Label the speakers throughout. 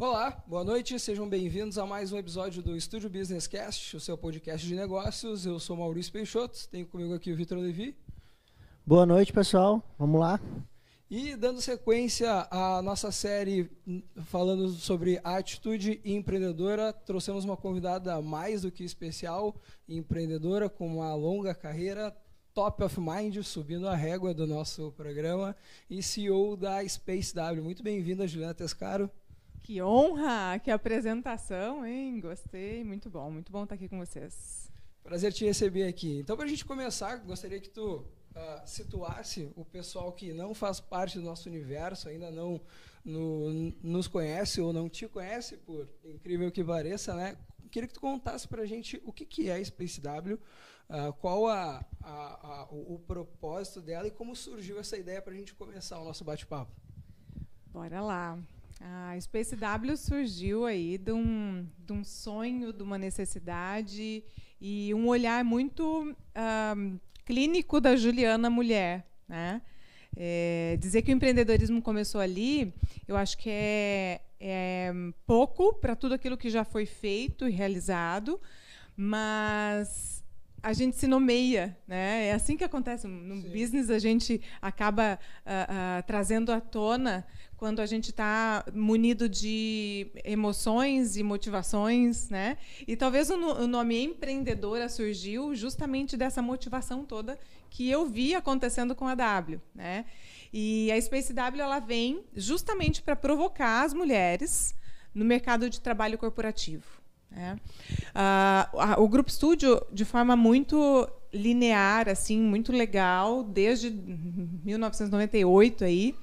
Speaker 1: Olá, boa noite, sejam bem-vindos a mais um episódio do Estúdio Business Cast, o seu podcast de negócios. Eu sou Maurício Peixoto, tenho comigo aqui o Vitor Levi.
Speaker 2: Boa noite, pessoal. Vamos lá.
Speaker 1: E dando sequência à nossa série falando sobre atitude empreendedora, trouxemos uma convidada mais do que especial, empreendedora com uma longa carreira, top of mind, subindo a régua do nosso programa e CEO da Space W. Muito bem-vinda, Juliana Tescaro.
Speaker 3: Que honra, que apresentação, hein? Gostei, muito bom, muito bom estar aqui com vocês.
Speaker 1: Prazer te receber aqui. Então, para a gente começar, gostaria que tu uh, situasse o pessoal que não faz parte do nosso universo, ainda não no, nos conhece ou não te conhece, por incrível que pareça, né? Queria que tu contasse para a gente o que, que é a Space W, uh, qual a, a, a, o, o propósito dela e como surgiu essa ideia para a gente começar o nosso bate-papo.
Speaker 3: Bora lá. A Space W surgiu aí de um, de um sonho, de uma necessidade e um olhar muito um, clínico da Juliana mulher. Né? É, dizer que o empreendedorismo começou ali, eu acho que é, é pouco para tudo aquilo que já foi feito e realizado, mas a gente se nomeia, né? É assim que acontece no Sim. business. A gente acaba uh, uh, trazendo à tona quando a gente está munido de emoções e motivações, né? E talvez o, nome empreendedora surgiu justamente dessa motivação toda que eu vi acontecendo com a W, né? E a Space W ela vem justamente para provocar as mulheres no mercado de trabalho corporativo. Né? Uh, o Grupo Studio, de forma muito linear, assim, muito legal, desde 1998 aí,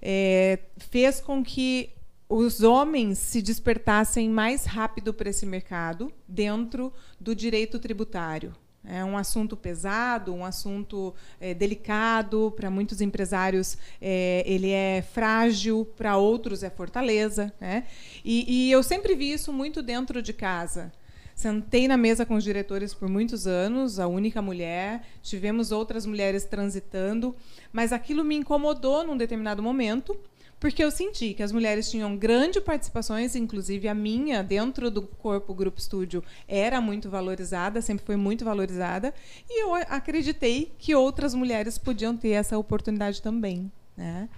Speaker 3: é, fez com que os homens se despertassem mais rápido para esse mercado dentro do direito tributário. É um assunto pesado, um assunto é, delicado para muitos empresários. É, ele é frágil, para outros é fortaleza. Né? E, e eu sempre vi isso muito dentro de casa. Sentei na mesa com os diretores por muitos anos, a única mulher. Tivemos outras mulheres transitando, mas aquilo me incomodou num determinado momento, porque eu senti que as mulheres tinham grandes participações, inclusive a minha, dentro do corpo Grupo Estúdio, era muito valorizada, sempre foi muito valorizada, e eu acreditei que outras mulheres podiam ter essa oportunidade também. Né?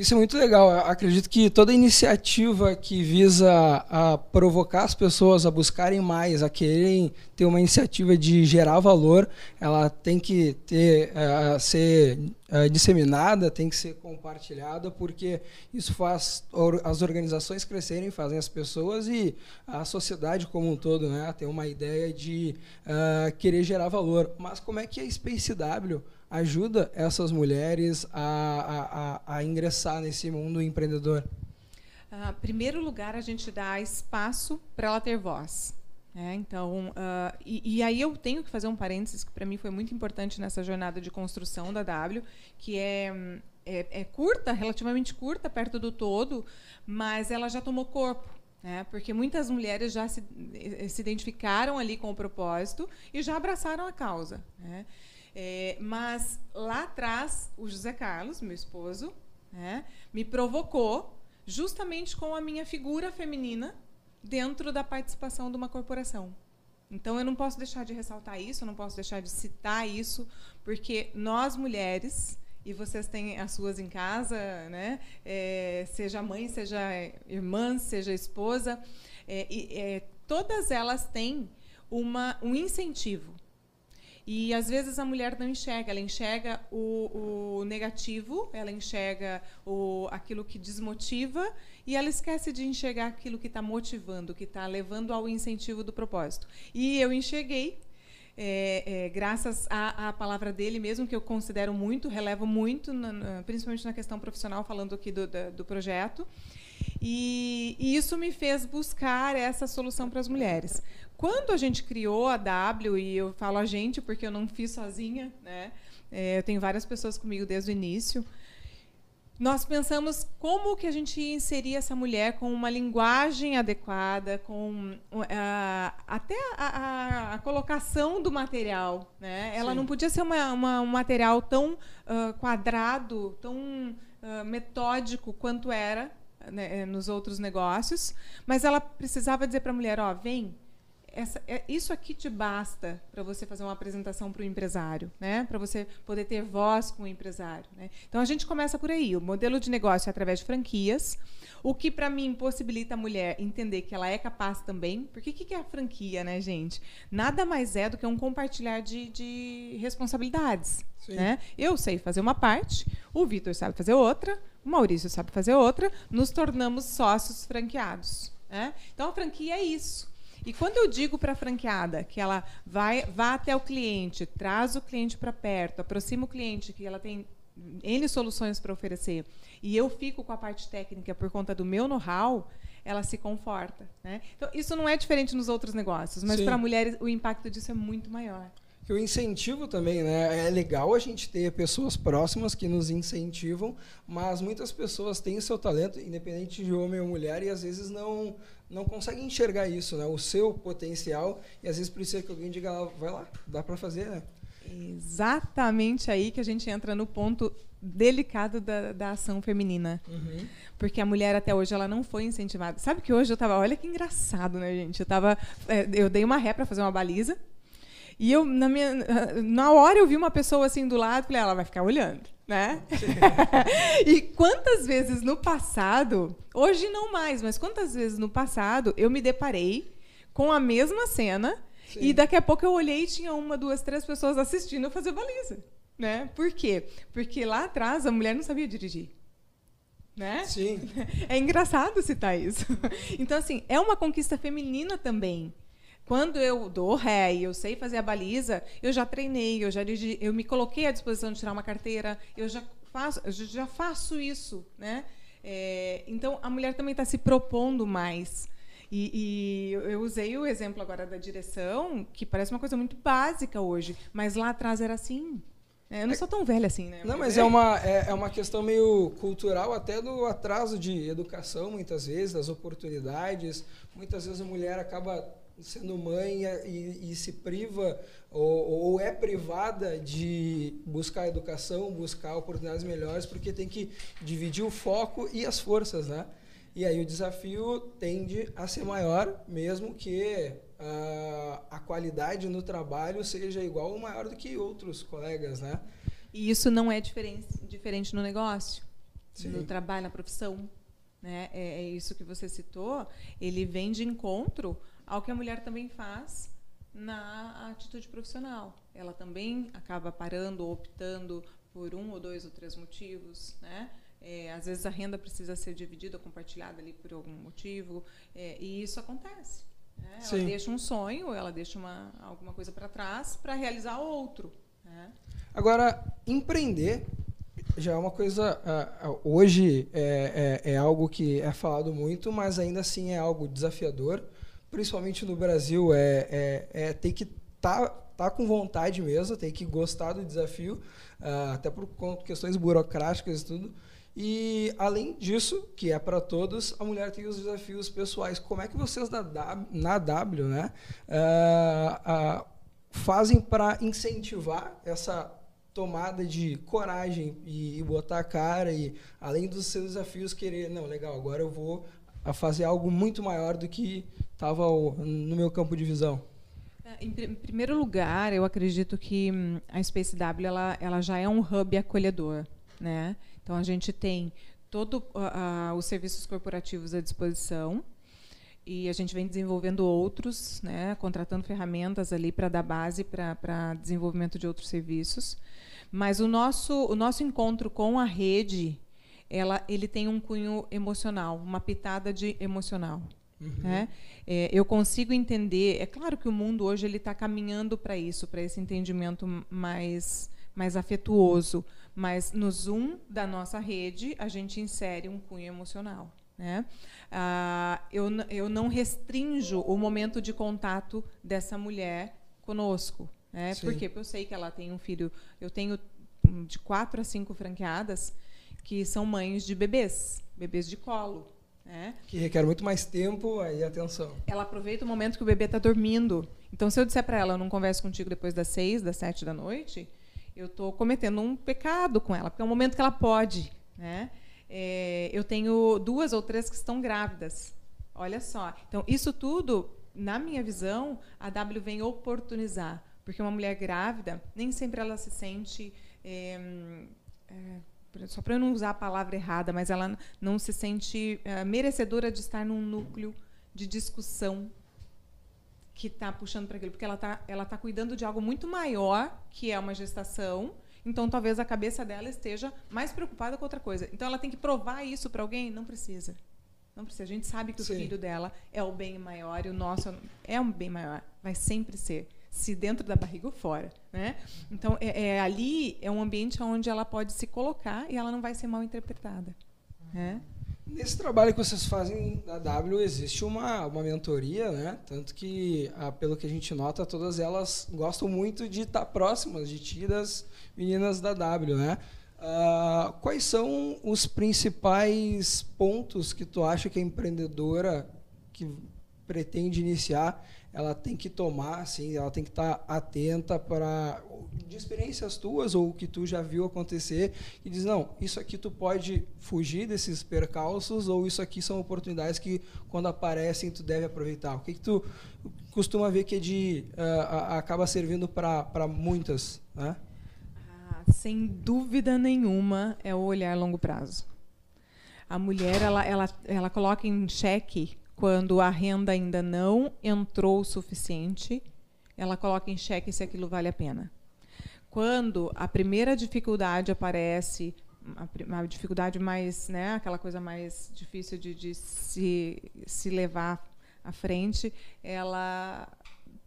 Speaker 1: Isso é muito legal. Acredito que toda iniciativa que visa a provocar as pessoas a buscarem mais, a quererem ter uma iniciativa de gerar valor, ela tem que ter, uh, ser uh, disseminada, tem que ser compartilhada, porque isso faz as organizações crescerem, fazem as pessoas e a sociedade como um todo né, ter uma ideia de uh, querer gerar valor. Mas como é que a Space W ajuda essas mulheres a, a, a ingressar nesse mundo empreendedor?
Speaker 3: Em uh, primeiro lugar, a gente dá espaço para ela ter voz. Né? então, uh, e, e, aí eu tenho que fazer um parênteses que para mim foi muito importante nessa jornada de construção da W, que é, é, é curta, relativamente curta, perto do todo, mas ela já tomou corpo. Né? Porque muitas mulheres já se, se identificaram ali com o propósito e já abraçaram a causa. Né? É, mas lá atrás, o José Carlos, meu esposo, né, me provocou justamente com a minha figura feminina dentro da participação de uma corporação. Então eu não posso deixar de ressaltar isso, eu não posso deixar de citar isso, porque nós mulheres e vocês têm as suas em casa, né? É, seja mãe, seja irmã, seja esposa, é, é, todas elas têm uma, um incentivo e às vezes a mulher não enxerga, ela enxerga o, o negativo, ela enxerga o, aquilo que desmotiva e ela esquece de enxergar aquilo que está motivando, que está levando ao incentivo do propósito. E eu enxerguei, é, é, graças à, palavra dele mesmo, que eu considero muito, relevo muito, na, na, principalmente na questão profissional, falando aqui do, da, do projeto. E, e, isso me fez buscar essa solução para as mulheres. Quando a gente criou a W, e eu falo a gente porque eu não fiz sozinha, né? É, eu tenho várias pessoas comigo desde o início. Nós pensamos como que a gente ia inserir essa mulher com uma linguagem adequada, com uh, até a, a, a, colocação do material. Né? Ela Sim. não podia ser uma, uma, um material tão uh, quadrado, tão uh, metódico quanto era né, nos outros negócios, mas ela precisava dizer para a mulher, ó, vem, essa, é, isso aqui te basta para você fazer uma apresentação para o empresário, né? para você poder ter voz com o empresário. Né? Então a gente começa por aí. O modelo de negócio é através de franquias, o que para mim possibilita a mulher entender que ela é capaz também. Porque o que, que é a franquia, né, gente? Nada mais é do que um compartilhar de, de responsabilidades. Né? Eu sei fazer uma parte, o Vitor sabe fazer outra, o Maurício sabe fazer outra, nos tornamos sócios franqueados. Né? Então a franquia é isso. E quando eu digo para a franqueada que ela vai vá até o cliente, traz o cliente para perto, aproxima o cliente, que ela tem N soluções para oferecer, e eu fico com a parte técnica por conta do meu know-how, ela se conforta. Né? Então, isso não é diferente nos outros negócios, mas para mulheres o impacto disso é muito maior
Speaker 1: que o incentivo também, né? É legal a gente ter pessoas próximas que nos incentivam, mas muitas pessoas têm o seu talento, independente de homem ou mulher, e às vezes não não conseguem enxergar isso, né? O seu potencial, e às vezes precisa que alguém diga, vai lá, dá para fazer, né?
Speaker 3: Exatamente aí que a gente entra no ponto delicado da, da ação feminina. Uhum. Porque a mulher até hoje ela não foi incentivada. Sabe que hoje eu estava, olha que engraçado, né, gente? Eu tava, é, eu dei uma ré para fazer uma baliza e eu, na, minha, na hora, eu vi uma pessoa assim do lado, falei, ah, ela vai ficar olhando, né? e quantas vezes no passado, hoje não mais, mas quantas vezes no passado eu me deparei com a mesma cena Sim. e daqui a pouco eu olhei e tinha uma, duas, três pessoas assistindo eu fazer baliza. Né? Por quê? Porque lá atrás a mulher não sabia dirigir. Né?
Speaker 1: Sim.
Speaker 3: É engraçado citar isso. Então, assim, é uma conquista feminina também. Quando eu dou ré e eu sei fazer a baliza, eu já treinei, eu já eu me coloquei à disposição de tirar uma carteira, eu já faço, eu já faço isso, né? É, então a mulher também está se propondo mais. E, e, eu usei o exemplo agora da direção, que parece uma coisa muito básica hoje, mas lá atrás era assim. É, eu não sou tão velha assim, né?
Speaker 1: Não, mas é uma, é, é, uma questão meio cultural, até do atraso de educação, muitas vezes, das oportunidades. Muitas vezes a mulher acaba sendo mãe e, e se priva ou, ou, é privada de buscar educação, buscar oportunidades melhores, porque tem que dividir o foco e as forças, né? E aí o desafio tende a ser maior, mesmo que a, a qualidade no trabalho seja igual ou maior do que outros colegas, né?
Speaker 3: E isso não é diferente, diferente no negócio, Sim. no trabalho, na profissão. Né? É, é isso que você citou. Ele vem de encontro ao que a mulher também faz na atitude profissional. Ela também acaba parando ou optando por um ou dois ou três motivos, né? É, às vezes a renda precisa ser dividida compartilhada ali por algum motivo, é, e isso acontece. Né? Ela Sim. deixa um sonho, ela deixa uma, alguma coisa para trás para realizar outro. Né?
Speaker 1: Agora, empreender já é uma coisa. Uh, hoje é, é, é, algo que é falado muito, mas ainda assim é algo desafiador principalmente no Brasil, é, é, é tem que estar tá, tá com vontade mesmo, tem que gostar do desafio, uh, até por questões burocráticas e tudo. E, além disso, que é para todos, a mulher tem os desafios pessoais. Como é que vocês na na w né, uh, uh, fazem para incentivar essa tomada de coragem e, e, botar a cara e, além dos seus desafios, querer, não, legal, agora eu vou fazer algo muito maior do que estava no meu campo de visão?
Speaker 3: É, em, primeiro lugar, eu acredito que hum, a Space W ela, ela já é um hub acolhedor, né? Então a gente tem todos uh, uh, os serviços corporativos à disposição e a gente vem desenvolvendo outros, né? Contratando ferramentas ali para dar base para desenvolvimento de outros serviços. Mas o nosso o nosso encontro com a rede, ela ele tem um cunho emocional, uma pitada de emocional. Uhum. Né? É, eu consigo entender. É claro que o mundo hoje ele está caminhando para isso, para esse entendimento mais mais afetuoso, mas no zoom da nossa rede a gente insere um cunho emocional. Né? Ah, eu, eu não restringo o momento de contato dessa mulher conosco. Né? Por quê? Porque eu sei que ela tem um filho. Eu tenho de quatro a cinco franqueadas que são mães de bebês, bebês de colo. É.
Speaker 1: Que requer muito mais tempo e atenção.
Speaker 3: Ela aproveita o momento que o bebê está dormindo. Então, se eu disser para ela, eu não converso contigo depois das seis, das sete da noite, eu estou cometendo um pecado com ela, porque é um momento que ela pode. Né? É, eu tenho duas ou três que estão grávidas. Olha só. Então, isso tudo, na minha visão, a W vem oportunizar. Porque uma mulher grávida, nem sempre ela se sente. É, só para eu não usar a palavra errada, mas ela não se sente é, merecedora de estar num núcleo de discussão que está puxando para aquilo, porque ela está ela tá cuidando de algo muito maior, que é uma gestação. Então, talvez a cabeça dela esteja mais preocupada com outra coisa. Então, ela tem que provar isso para alguém? Não precisa. Não precisa. A gente sabe que Sim. o filho dela é o bem maior e o nosso é um bem maior. Vai sempre ser. Se dentro da barriga ou fora. Né? Então, é, é ali é um ambiente onde ela pode se colocar e ela não vai ser mal interpretada. Né?
Speaker 1: Nesse trabalho que vocês fazem na W existe uma, uma mentoria, né? Tanto que, ah, pelo que a gente nota, todas elas gostam muito de estar próximas de ti das meninas da W, né? Ah, quais são os principais pontos que tu acha que a empreendedora que pretende iniciar ela tem que tomar, assim, ela tem que estar atenta para de experiências tuas ou que tu já viu acontecer e diz não, isso aqui tu pode fugir desses percalços ou isso aqui são oportunidades que quando aparecem tu deve aproveitar. O que, que tu costuma ver que é de uh, acaba servindo para muitas, né?
Speaker 3: Ah, sem dúvida nenhuma é o olhar longo prazo. A mulher ela, ela, ela coloca em xeque quando a renda ainda não entrou o suficiente, ela coloca em xeque se aquilo vale a pena. Quando a primeira dificuldade aparece, a, dificuldade mais, né, aquela coisa mais difícil de, de se, se levar à frente, ela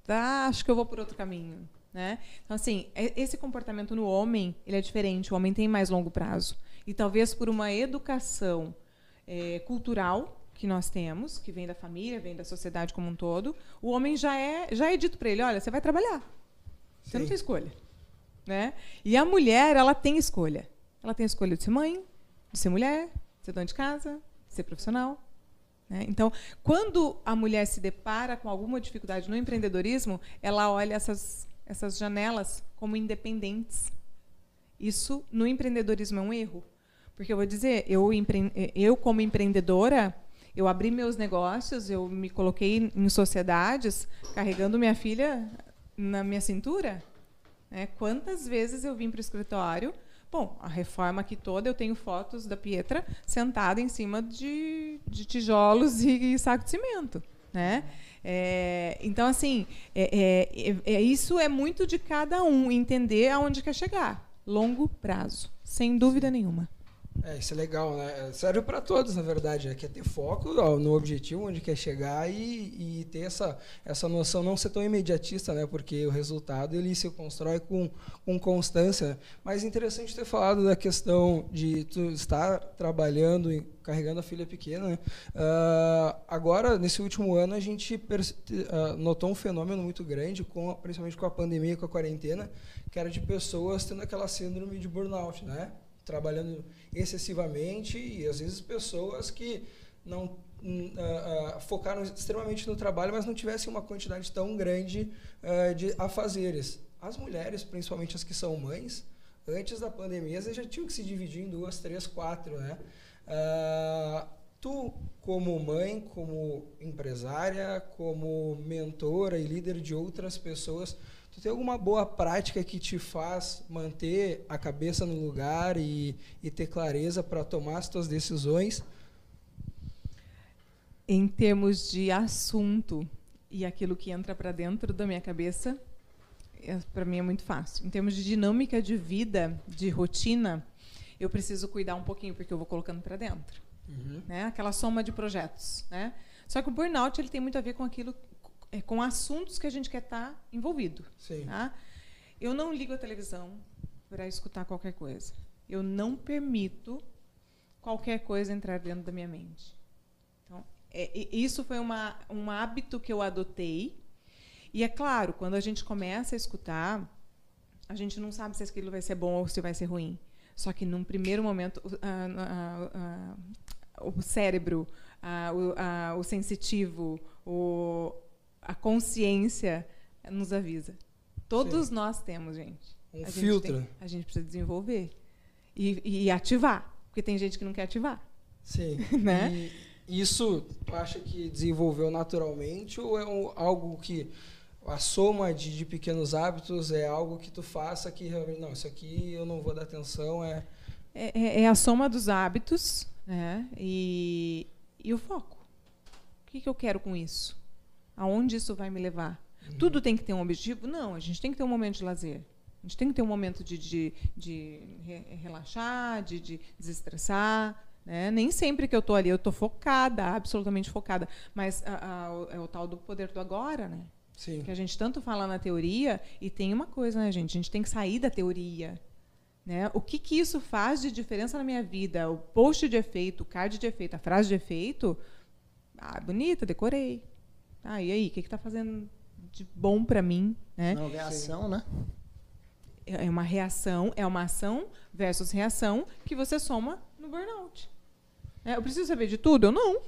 Speaker 3: ah, acho que eu vou por outro caminho. Né? Então, assim, esse comportamento no homem ele é diferente. O homem tem mais longo prazo. E talvez por uma educação é, cultural que nós temos, que vem da família, vem da sociedade como um todo, o homem já é, já é dito para ele, olha, você vai trabalhar. Você Sim. não tem escolha. Né? E a mulher, ela tem escolha. Ela tem a escolha de ser mãe, de ser mulher, de ser dona de casa, de ser profissional. Né? Então, quando a mulher se depara com alguma dificuldade no empreendedorismo, ela olha essas, essas janelas como independentes. Isso, no empreendedorismo, é um erro. Porque eu vou dizer, eu, eu como empreendedora, eu abri meus negócios, eu me coloquei em sociedades carregando minha filha na minha cintura. Né? Quantas vezes eu vim para o escritório? Bom, a reforma aqui toda, eu tenho fotos da Pietra sentada em cima de, de tijolos e, e, saco de cimento. Né? É, então, assim, é, é, é, isso é muito de cada um, entender aonde quer chegar. Longo prazo, sem dúvida nenhuma.
Speaker 1: É, isso é legal, né? Serve para todos, na verdade. É que é ter foco ó, no objetivo, onde quer chegar e, e, ter essa, essa noção, não ser tão imediatista, né? Porque o resultado ele se constrói com, com constância. Mas é interessante ter falado da questão de tu estar trabalhando, e carregando a filha pequena. Né? Uh, agora, nesse último ano, a gente uh, notou um fenômeno muito grande, com, principalmente com a pandemia, com a quarentena, que era de pessoas tendo aquela síndrome de burnout, né? Trabalhando excessivamente e às vezes pessoas que não uh, uh, focaram extremamente no trabalho, mas não tivessem uma quantidade tão grande uh, de afazeres. As mulheres, principalmente as que são mães, antes da pandemia, já tinham que se dividir em duas, três, quatro, né? tu, como mãe, como empresária, como mentora e líder de outras pessoas, Tu tem alguma boa prática que te faz manter a cabeça no lugar e, e ter clareza para tomar as tuas decisões?
Speaker 3: Em termos de assunto e aquilo que entra para dentro da minha cabeça, é, para mim é muito fácil. Em termos de dinâmica de vida, de rotina, eu preciso cuidar um pouquinho porque eu vou colocando para dentro, uhum. né? Aquela soma de projetos, né? Só que o burnout ele tem muito a ver com aquilo é, com assuntos que a gente quer estar tá envolvido. Sim. Tá? Eu não ligo a televisão para escutar qualquer coisa. Eu não permito qualquer coisa entrar dentro da minha mente. Então, é, isso foi uma, um hábito que eu adotei. E é claro, quando a gente começa a escutar, a gente não sabe se aquilo vai ser bom ou se vai ser ruim. Só que, num primeiro momento, o cérebro, o, o sensitivo, o, a consciência nos avisa. Todos Sim. nós temos, gente.
Speaker 1: Um a filtro.
Speaker 3: Gente tem, a gente precisa desenvolver e, e ativar. Porque tem gente que não quer ativar.
Speaker 1: Sim.
Speaker 3: Né?
Speaker 1: E isso, tu acha que desenvolveu naturalmente ou é um- algo que a soma de, de pequenos hábitos é algo que tu faça que realmente, não, isso aqui eu não vou dar atenção, é...
Speaker 3: É, é- é a soma dos hábitos né? e, e o foco. O que, que eu quero com isso? Aonde isso vai me levar? Tudo tem que ter um objetivo? Não, a gente tem que ter um momento de lazer. A gente tem que ter um momento de, de, de re- relaxar, de, de desestressar. Né? Nem sempre que eu estou ali, eu estou focada, absolutamente focada. Mas a- a- o- é o tal do poder do agora, né?
Speaker 1: Sim.
Speaker 3: que a gente tanto fala na teoria e tem uma coisa, né, gente? A gente tem que sair da teoria. Né? O que, que isso faz de diferença na minha vida? O post de efeito, o card de efeito, a frase de efeito, ah, bonita, decorei. Ah, e aí, o que está fazendo de bom para mim? Né?
Speaker 2: Não, é ação, né?
Speaker 3: É uma reação, é uma ação versus reação que você soma no burnout. É, eu preciso saber de tudo? Eu não.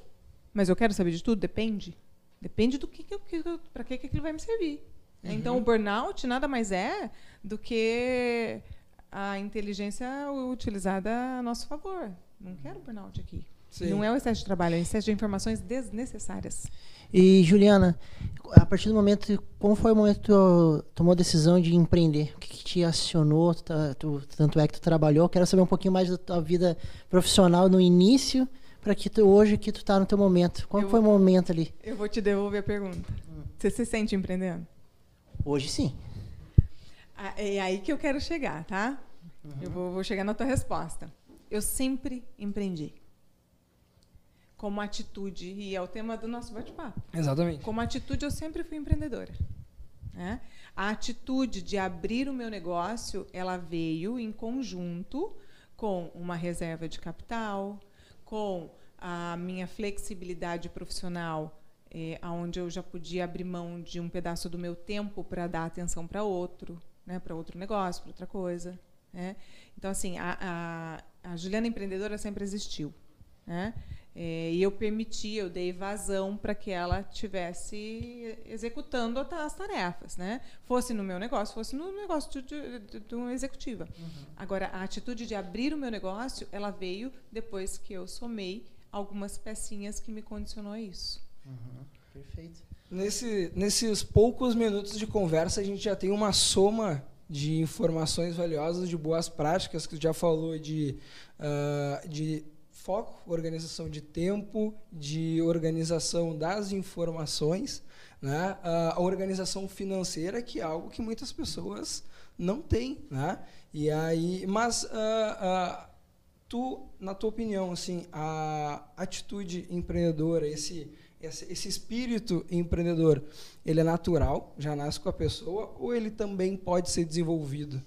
Speaker 3: Mas eu quero saber de tudo? Depende. Depende do que, que, que para que, que aquilo vai me servir. né? Então, o burnout nada mais é do que a inteligência utilizada a nosso favor. Não quero burnout aqui.
Speaker 1: Sim.
Speaker 3: Não é o excesso de trabalho, é o excesso de informações desnecessárias.
Speaker 2: E, Juliana, a partir do momento, como foi o momento que tu tomou a decisão de empreender? O que, que te acionou? Tu tá- tu- tanto é que tu trabalhou. Quero saber um pouquinho mais da tua vida profissional no início, para que tu, hoje que tu tá no teu momento. Qual
Speaker 3: Eu-
Speaker 2: foi o momento ali?
Speaker 3: Eu vou te devolver a pergunta. Você se sente empreendendo?
Speaker 2: Hoje sim.
Speaker 3: Ah, É aí que eu quero chegar, tá? Eu vou, vou chegar na tua resposta. Eu sempre empreendi. Como atitude, e é o tema do nosso bate-papo.
Speaker 1: Exatamente.
Speaker 3: Como atitude, eu sempre fui empreendedora. né? A atitude de abrir o meu negócio, ela veio em conjunto com uma reserva de capital, com a minha flexibilidade profissional, eh, onde eu já podia abrir mão de um pedaço do meu tempo para dar atenção para outro, né, para outro negócio, para outra coisa. né? Então, assim, a, a, a Juliana empreendedora sempre existiu. Né? É, e eu permiti, eu dei vazão para que ela tivesse executando as tarefas, né? Fosse no meu negócio, fosse no negócio de, de, de- uma executiva. Agora, a atitude de abrir o meu negócio, ela veio depois que eu somei algumas pecinhas que me condicionou a isso.
Speaker 2: Perfeito.
Speaker 1: Nesse, nesses poucos minutos de conversa, a gente já tem uma soma de informações valiosas, de boas práticas, que tu já falou de, ah, de foco, organização de tempo, de organização das informações, né? A organização financeira, que é algo que muitas pessoas não têm. Né? E aí, mas ah, ah, tu, na tua opinião, assim, a atitude empreendedora, esse, esse, esse espírito empreendedor, ele é natural, já nasce com a pessoa, ou ele também pode ser desenvolvido?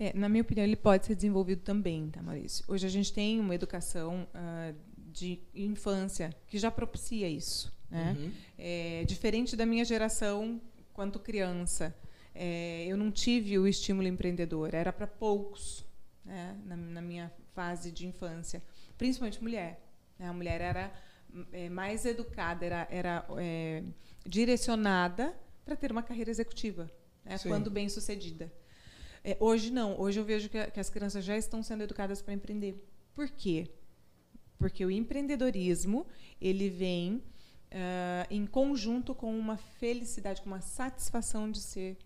Speaker 3: É, na minha opinião, ele pode ser desenvolvido também, tá, Maurício? Hoje a gente tem uma educação ah, de infância que já propicia isso. Né?
Speaker 1: Uhum.
Speaker 3: É, diferente da minha geração, quanto criança, é, eu não tive o estímulo empreendedor, era para poucos né, na, na minha fase de infância, principalmente mulher. né? A mulher era é, mais educada, era, era é, direcionada para ter uma carreira executiva, né, quando bem sucedida. É, hoje não, hoje eu vejo que, a- que as crianças já estão sendo educadas para empreender. Por quê? Porque o empreendedorismo ele vem ah, em conjunto com uma felicidade, com uma satisfação de ser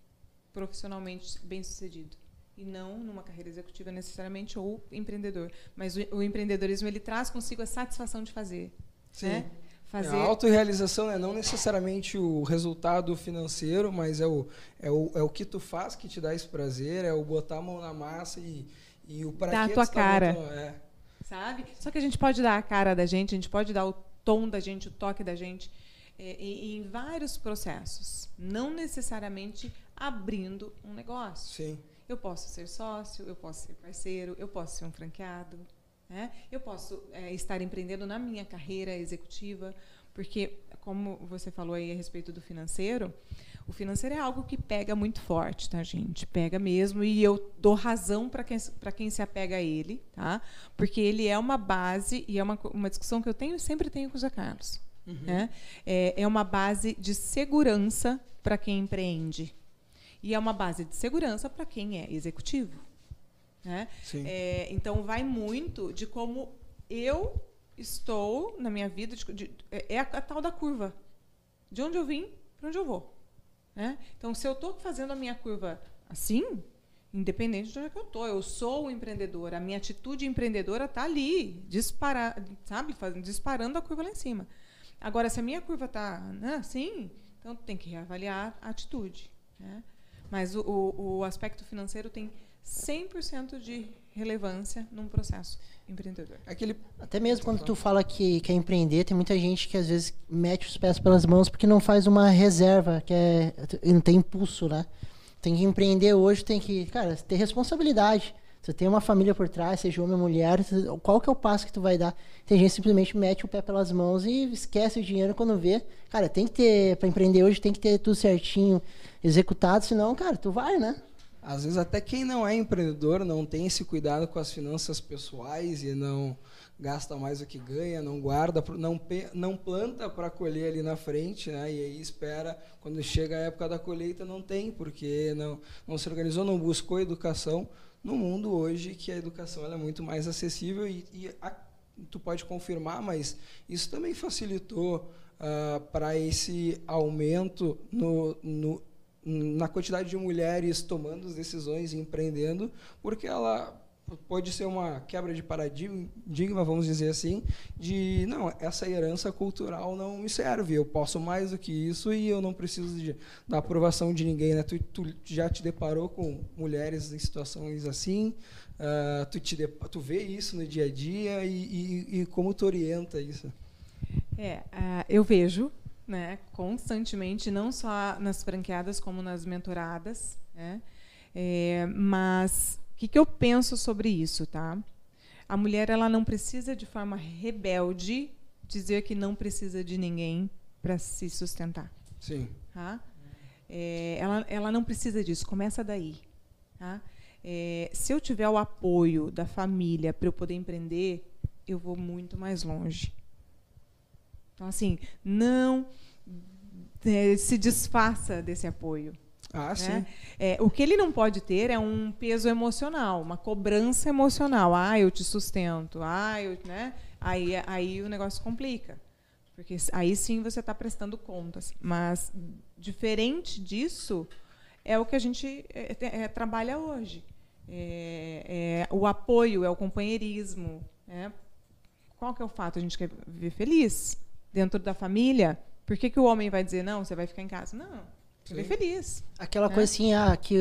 Speaker 3: profissionalmente bem sucedido e não numa carreira executiva necessariamente ou empreendedor, mas o, o empreendedorismo ele traz consigo a satisfação de fazer,
Speaker 1: Sim.
Speaker 3: né? Fazer
Speaker 1: A autorrealização é não necessariamente o resultado financeiro, mas é o, é, o, é o que tu faz que te dá esse prazer, é o botar a mão na massa e, e o pra
Speaker 3: Dar a tua
Speaker 1: tu tá
Speaker 3: cara.
Speaker 1: botando- é.
Speaker 3: sabe? Só que a gente pode dar a cara da gente, a gente pode dar o tom da gente, o toque da gente, é, em, em vários processos, não necessariamente abrindo um negócio.
Speaker 1: Sim.
Speaker 3: Eu posso ser sócio, eu posso ser parceiro, eu posso ser um franqueado, né? eu posso é, estar empreendendo na minha carreira executiva, porque, como você falou aí a respeito do financeiro, o financeiro é algo que pega muito forte, tá, gente? Pega mesmo, e eu dou razão para quem, pra quem se apega a ele, tá? Porque ele é uma base, e é uma, uma discussão que eu tenho e sempre tenho com o Zé Carlos. Né? É, é uma base de segurança para quem empreende. E é uma base de segurança para quem é executivo. Né? É, então, vai muito de como eu estou na minha vida. De, de, é a, a, tal da curva. De onde eu vim, para onde eu vou. Né? Então, se eu estou fazendo a minha curva assim, independente de onde é que eu estou, eu sou empreendedora. A minha atitude empreendedora está ali, dispara, sabe, disparando a curva lá em cima. Agora, se a minha curva está né, assim, então tem que reavaliar a atitude. Né? Mas o, o, o aspecto financeiro tem 100% de relevância num processo empreendedor.
Speaker 2: Aquele... Até mesmo quando tu fala que quer empreender, tem muita gente que às vezes mete os pés pelas mãos porque não faz uma reserva, que é, não tem impulso, né? Tem que empreender hoje, tem que, cara, ter responsabilidade. Você tem uma família por trás, seja homem ou mulher, qual que é o passo que tu vai dar? Tem gente que simplesmente mete o pé pelas mãos e esquece o dinheiro quando vê. Cara, tem que ter, para empreender hoje, tem que ter tudo certinho, executado, senão, cara, tu vai, né?
Speaker 1: Às vezes até quem não é empreendedor não tem esse cuidado com as finanças pessoais e não gasta mais do que ganha, não guarda, não, não planta para colher ali na frente, né? E aí espera, quando chega a época da colheita, não tem, porque não, não se organizou, não buscou educação no mundo hoje que a educação é muito mais acessível e, e a, tu pode confirmar, mas isso também facilitou uh, ah, para esse aumento no, no na quantidade de mulheres tomando as decisões e empreendendo, porque ela pode ser uma quebra de paradigma, vamos dizer assim, de não, essa herança cultural não me serve, eu posso mais do que isso e eu não preciso de, da aprovação de ninguém. Né? Tu, tu já te deparou com mulheres em situações assim? Uh, tu, te, tu vê isso no dia a dia e, e, e como tu orienta isso?
Speaker 3: É, uh, eu vejo né, constantemente, não só nas franqueadas como nas mentoradas, né? É, mas o que, que eu penso sobre isso, tá? A mulher ela não precisa de forma rebelde dizer que não precisa de ninguém para se sustentar.
Speaker 1: Sim.
Speaker 3: Tá? É, ela, ela não precisa disso. Começa daí. Tá? É, se eu tiver o apoio da família para eu poder empreender, eu vou muito mais longe. Então, assim, não é, se desfaça desse apoio.
Speaker 1: Ah, né? sim.
Speaker 3: É, o que ele não pode ter é um peso emocional, uma cobrança emocional. Ah, eu te sustento. Ah, eu, né? Aí, aí o negócio complica. Porque aí sim você está prestando contas. Mas, diferente disso, é o que a gente é, é, trabalha hoje. É, é, o apoio, é o companheirismo. Né? Qual que é o fato? A gente quer viver feliz dentro da família. Por que, que o homem vai dizer, não, você vai ficar em casa? Não Sim. feliz.
Speaker 2: Aquela né? coisa assim, ah, que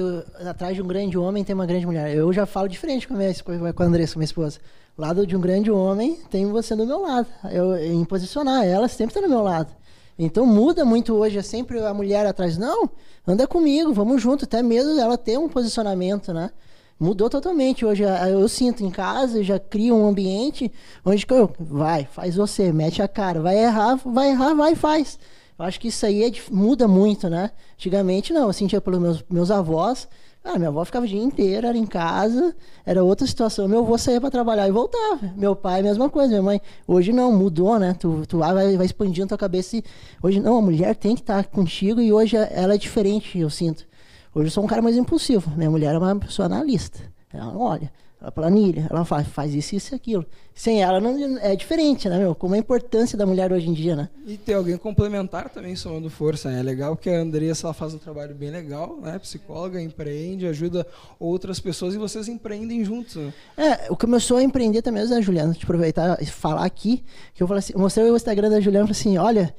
Speaker 2: atrás de um grande homem tem uma grande mulher. Eu já falo diferente com a, minha, com a Andressa, com a minha esposa. Lado de um grande homem, tem você do meu lado. Eu, em posicionar, ela sempre está do meu lado. Então muda muito hoje, é sempre a mulher atrás. Não, anda comigo, vamos junto. Até mesmo ela ter um posicionamento, né? Mudou totalmente. Hoje eu sinto em casa, já crio um ambiente onde eu, vai, faz você, mete a cara, vai errar, vai errar, vai faz. Eu acho que isso aí é, muda muito, né? Antigamente, não, eu sentia pelos meus, meus avós. Ah, minha avó ficava o dia inteiro, era em casa, era outra situação. Meu avô saía para trabalhar e voltava. Meu pai, mesma coisa, minha mãe. Hoje não, mudou, né? Tu, tu vai, vai expandindo tua cabeça e hoje não, a mulher tem que estar contigo e hoje ela é diferente, eu sinto. Hoje eu sou um cara mais impulsivo. Minha mulher é uma pessoa analista. Ela olha, a planilha, ela faz, faz isso, isso e aquilo. Sem ela não é diferente, né, meu? Como a importância da mulher hoje em dia, né?
Speaker 1: E ter alguém complementar também somando força, né? É legal que a Andressa ela faz um trabalho bem legal, né? Psicóloga, empreende, ajuda outras pessoas e vocês empreendem juntos. Né?
Speaker 2: É, o que começou a empreender também, né, Juliana? Te aproveitar e falar aqui, que eu falei assim, eu mostrei o Instagram da Juliana e falei assim, olha,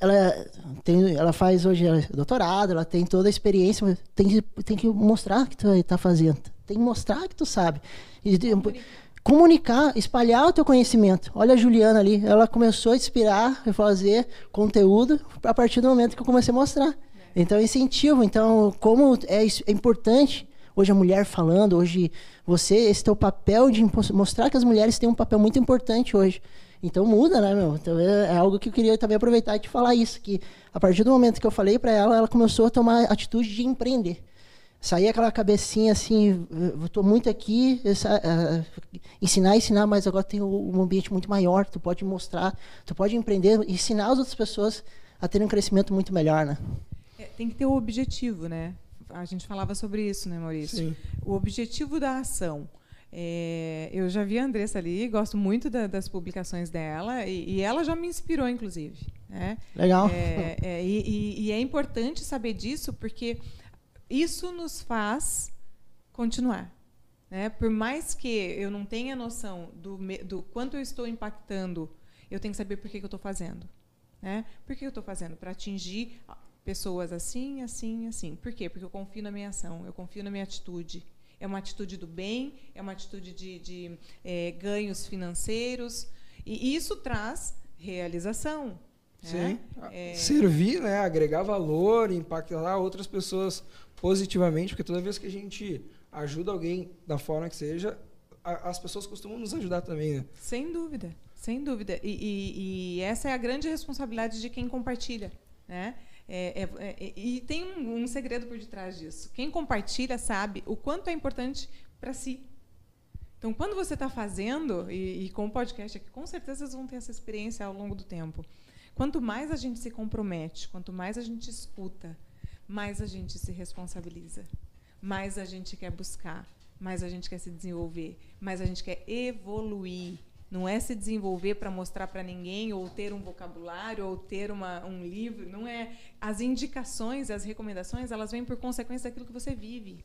Speaker 2: ela tem, ela faz hoje doutorado, ela tem toda a experiência, tem que, tem que mostrar que tu está fazendo tem que mostrar que tu sabe. E, comunicar. espalhar o teu conhecimento. Olha a Juliana ali, ela começou a inspirar a fazer conteúdo a partir do momento que eu comecei a mostrar. É. Então, incentivo. Então, como é, é importante hoje a mulher falando, hoje você, esse teu papel de mostrar que as mulheres têm um papel muito importante hoje. Então muda, né, meu? Então, é, é algo que eu queria também aproveitar e te falar isso, que a partir do momento que eu falei para ela, ela começou a tomar atitude de empreender sair aquela cabecinha assim, estou muito aqui, essa, uh, ensinar, ensinar, mas agora tem um ambiente muito maior, tu pode mostrar, tu pode empreender, ensinar as outras pessoas a terem um crescimento muito melhor, né?
Speaker 3: É, tem que ter o objetivo, né? A gente falava sobre isso, né, Maurício? Sim. O objetivo da ação. É, eu já vi a Andressa ali, gosto muito da, das publicações dela e, e, ela já me inspirou, inclusive. Né?
Speaker 2: Legal.
Speaker 3: É, é, e, e, é importante saber disso porque isso nos faz continuar. Né? Por mais que eu não tenha noção do, do quanto eu estou impactando, eu tenho que saber por que, que eu estou fazendo. Né? Por que eu estou fazendo? Para atingir pessoas assim, assim, assim. Por quê? Porque eu confio na minha ação, eu confio na minha atitude. É uma atitude do bem, é uma atitude de, de é, ganhos financeiros. E isso traz realização.
Speaker 1: Né? Sim. É... Servir, né? agregar valor, impactar outras pessoas positivamente, porque toda vez que a gente ajuda alguém da forma que seja, a, as pessoas costumam nos ajudar também. Né?
Speaker 3: Sem dúvida, sem dúvida. E, e, e essa é a grande responsabilidade de quem compartilha. Né? É, é, é, e tem um, um, segredo por detrás disso. Quem compartilha sabe o quanto é importante para si. Então, quando você está fazendo, e, e, com o podcast aqui, com certeza vocês vão ter essa experiência ao longo do tempo. Quanto mais a gente se compromete, quanto mais a gente escuta, mais a gente se responsabiliza, mais a gente quer buscar, mais a gente quer se desenvolver, mais a gente quer evoluir. Não é se desenvolver para mostrar para ninguém, ou ter um vocabulário, ou ter uma, um livro. Não é. As indicações, as recomendações, elas vêm por consequência daquilo que você vive.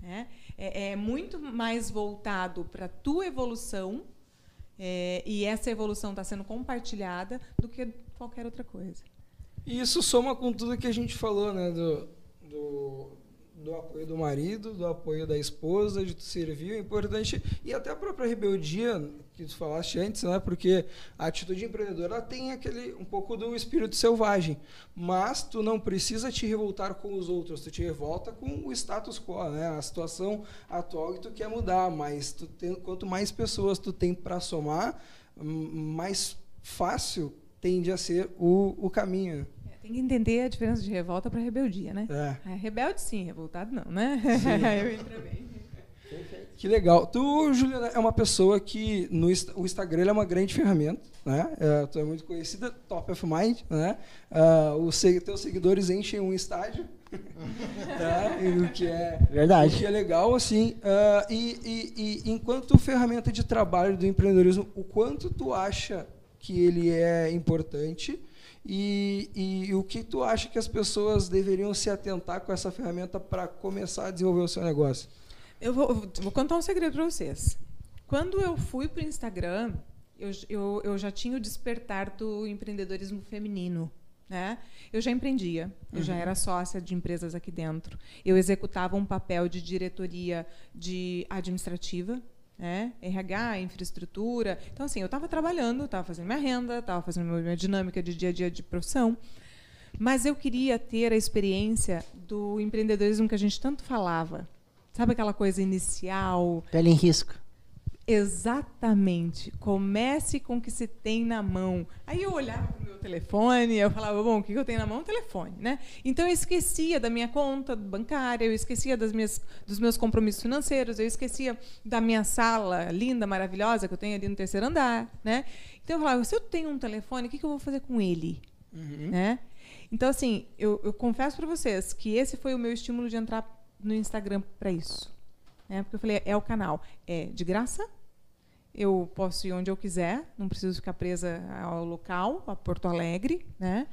Speaker 3: Né? É, é muito mais voltado para a tua evolução, é, e essa evolução está sendo compartilhada, do que qualquer outra coisa.
Speaker 1: E isso soma com tudo que a gente falou, né? Do, do do apoio do marido, do apoio da esposa, de servir, é importante. E até a própria rebeldia, que tu falaste antes, né? Porque a atitude empreendedora tem aquele um pouco do espírito selvagem. Mas tu não precisa te revoltar com os outros, tu te revolta com o status quo, né? A situação atual que tu quer mudar. Mas tu tem, quanto mais pessoas tu tem para somar, mais fácil tende a ser o, o caminho.
Speaker 3: Tem que entender a diferença de revolta para rebeldia, né? É. é. Rebelde sim, revoltado não, né? Eu entro bem.
Speaker 1: Que legal. Tu, Juliana, é uma pessoa que no o Instagram é uma grande ferramenta, né? É, tu é muito conhecida, top of mind, né? Uh, os teus seguidores enchem um estádio, tá? o que é
Speaker 2: verdade,
Speaker 1: o que é legal, assim. Uh, e, e, e enquanto ferramenta de trabalho do empreendedorismo, o quanto tu acha que ele é importante? E, e, e, o que tu acha que as pessoas deveriam se atentar com essa ferramenta para começar a desenvolver o seu negócio?
Speaker 3: Eu vou, vou contar um segredo para vocês. Quando eu fui para o Instagram, eu, eu, eu, já tinha o despertar do empreendedorismo feminino. Né? Eu já empreendia, eu uhum. já era sócia de empresas aqui dentro. Eu executava um papel de diretoria de administrativa né? RH, infraestrutura. Então, assim, eu estava trabalhando, estava fazendo minha renda, estava fazendo minha dinâmica de dia a dia de profissão, mas eu queria ter a experiência do empreendedorismo que a gente tanto falava. Sabe aquela coisa inicial?
Speaker 2: Pele em risco.
Speaker 3: Exatamente. Comece com o que se tem na mão. Aí eu olhava para o meu telefone, eu falava, bom, o que eu tenho na mão? O telefone, né? Então eu esquecia da minha conta bancária, eu esquecia das minhas, dos meus compromissos financeiros, eu esquecia da minha sala linda, maravilhosa que eu tenho ali no terceiro andar, né? Então eu falava, se eu tenho um telefone, o que eu vou fazer com ele? Uhum. Né? Então, assim, eu, eu confesso para vocês que esse foi o meu estímulo de entrar no Instagram para isso. Né? Porque eu falei, é o canal. É de graça, eu posso ir onde eu quiser, não preciso ficar presa ao local, a Porto Alegre, né?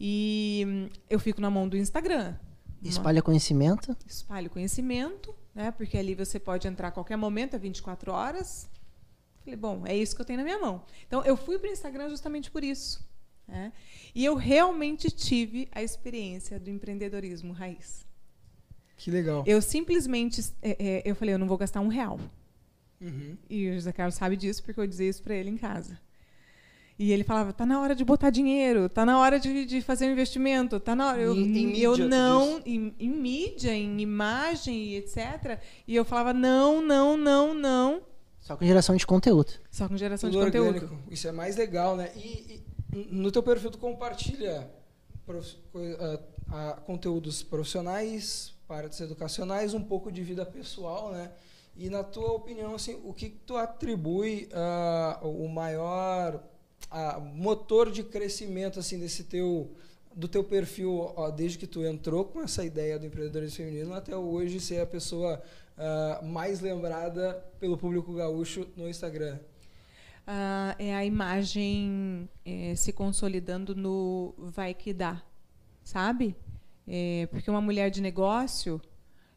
Speaker 3: E hum, eu fico na mão do Instagram.
Speaker 2: Espalha conhecimento?
Speaker 3: Espalha conhecimento, né? Porque ali você pode entrar a qualquer momento, é 24 horas. Falei, bom, é isso que eu tenho na minha mão. Então, eu fui para o Instagram justamente por isso. Né? E eu realmente tive a experiência do empreendedorismo raiz.
Speaker 1: Que legal.
Speaker 3: Eu simplesmente, é, é, eu falei, eu não vou gastar um real. Uhum. E o José Carlos sabe disso porque eu dizia isso para ele em casa. E ele falava, tá na hora de botar dinheiro, tá na hora de, de fazer um investimento, tá na hora. Eu, em, eu não, em, em, mídia, em imagem, etc. E eu falava, não, não, não, não.
Speaker 2: Só com geração de conteúdo.
Speaker 3: Só com geração Tudo de orgânico.
Speaker 1: conteúdo. Isso é mais legal, né? E, e no teu perfil tu compartilha prof, conteúdos profissionais, partes educacionais, um pouco de vida pessoal, né? E na tua opinião, assim, o que tu atribui uh, o maior uh, motor de crescimento assim desse teu do teu perfil, desde que tu entrou com essa ideia do empreendedorismo feminino até hoje ser a pessoa uh, mais lembrada pelo público gaúcho no Instagram?
Speaker 3: Uh, é a imagem é, se consolidando no vai que dá, sabe? É, porque uma mulher de negócio,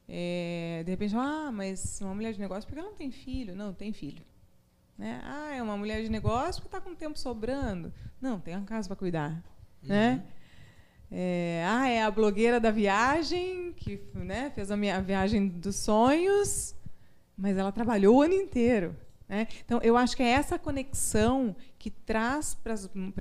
Speaker 3: é, de repente, ah, mas uma mulher de negócio porque ela não tem filho? Não, tem filho. Né? Ah, é uma mulher de negócio porque está com tempo sobrando? Não, tem uma casa para cuidar. Uhum. Né? É, ah, é a blogueira da viagem, que né, fez a minha viagem dos sonhos, mas ela trabalhou o ano inteiro. Né? Então, eu acho que é essa conexão que traz para